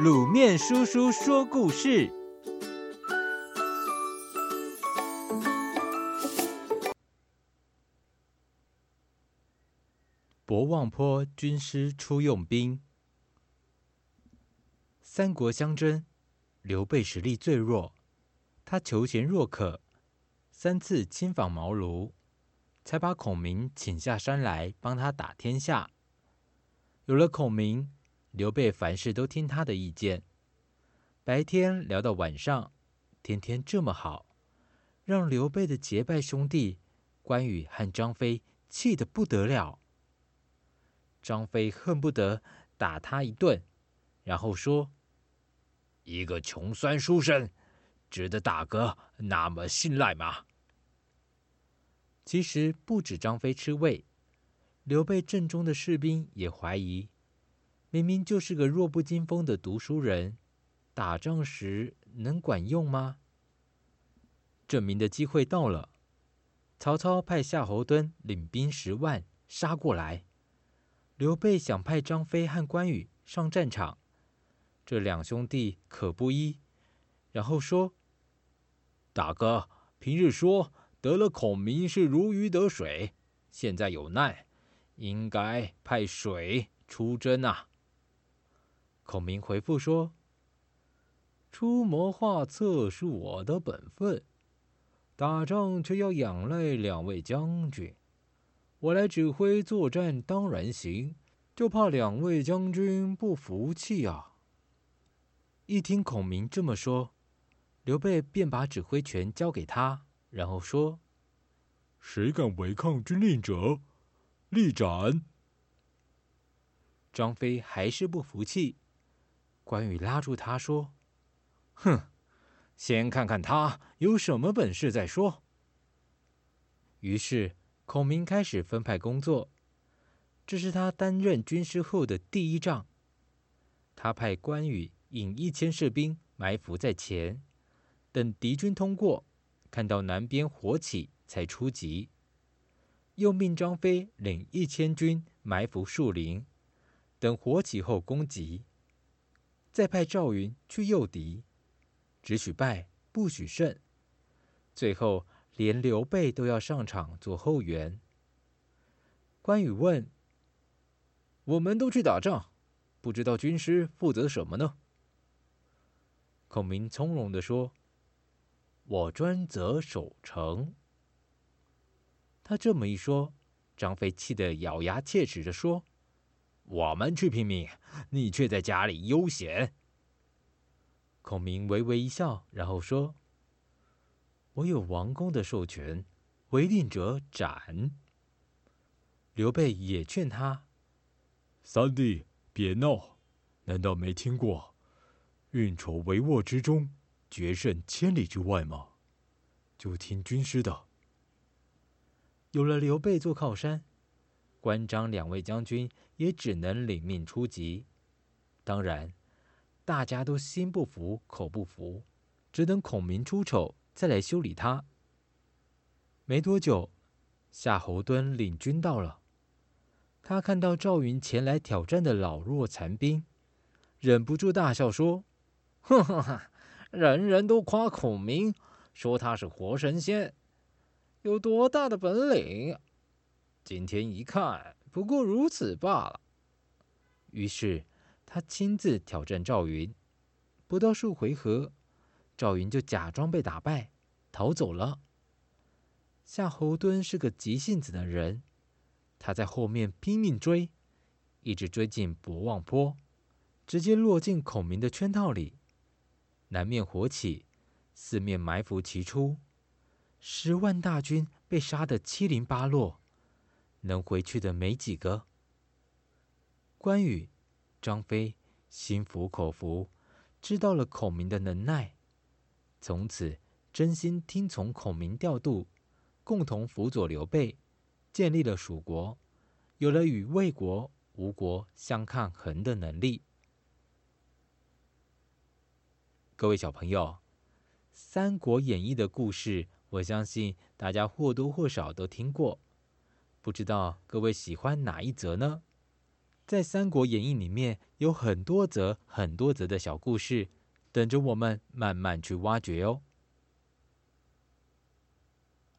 卤面叔叔说故事：博望坡军师出用兵。三国相争，刘备实力最弱，他求贤若渴，三次亲访茅庐，才把孔明请下山来帮他打天下。有了孔明，刘备凡事都听他的意见，白天聊到晚上，天天这么好，让刘备的结拜兄弟关羽和张飞气得不得了。张飞恨不得打他一顿，然后说：“一个穷酸书生，值得大哥那么信赖吗？”其实不止张飞吃味，刘备阵中的士兵也怀疑。明明就是个弱不禁风的读书人，打仗时能管用吗？证明的机会到了，曹操派夏侯惇领兵十万杀过来，刘备想派张飞和关羽上战场，这两兄弟可不依，然后说：“大哥平日说得了孔明是如鱼得水，现在有难，应该派水出征啊。”孔明回复说：“出谋划策是我的本分，打仗却要仰赖两位将军。我来指挥作战当然行，就怕两位将军不服气啊。”一听孔明这么说，刘备便把指挥权交给他，然后说：“谁敢违抗军令者，立斩。”张飞还是不服气。关羽拉住他说：“哼，先看看他有什么本事再说。”于是孔明开始分派工作。这是他担任军师后的第一仗。他派关羽引一千士兵埋伏在前，等敌军通过，看到南边火起才出击。又命张飞领一千军埋伏树林，等火起后攻击。再派赵云去诱敌，只许败不许胜。最后连刘备都要上场做后援。关羽问：“我们都去打仗，不知道军师负责什么呢？”孔明从容地说：“我专责守城。”他这么一说，张飞气得咬牙切齿地说。我们去拼命，你却在家里悠闲。孔明微微一笑，然后说：“我有王公的授权，违令者斩。”刘备也劝他：“三弟，别闹，难道没听过‘运筹帷幄之中，决胜千里之外’吗？就听军师的。”有了刘备做靠山。关张两位将军也只能领命出击，当然，大家都心不服口不服，只等孔明出丑再来修理他。没多久，夏侯惇领军到了，他看到赵云前来挑战的老弱残兵，忍不住大笑说：“哼哼哼，人人都夸孔明，说他是活神仙，有多大的本领？”今天一看，不过如此罢了。于是他亲自挑战赵云，不到数回合，赵云就假装被打败，逃走了。夏侯惇是个急性子的人，他在后面拼命追，一直追进博望坡，直接落进孔明的圈套里。南面火起，四面埋伏齐出，十万大军被杀得七零八落。能回去的没几个。关羽、张飞心服口服，知道了孔明的能耐，从此真心听从孔明调度，共同辅佐刘备，建立了蜀国，有了与魏国、吴国相抗衡的能力。各位小朋友，《三国演义》的故事，我相信大家或多或少都听过。不知道各位喜欢哪一则呢？在《三国演义》里面有很多则、很多则的小故事，等着我们慢慢去挖掘哦。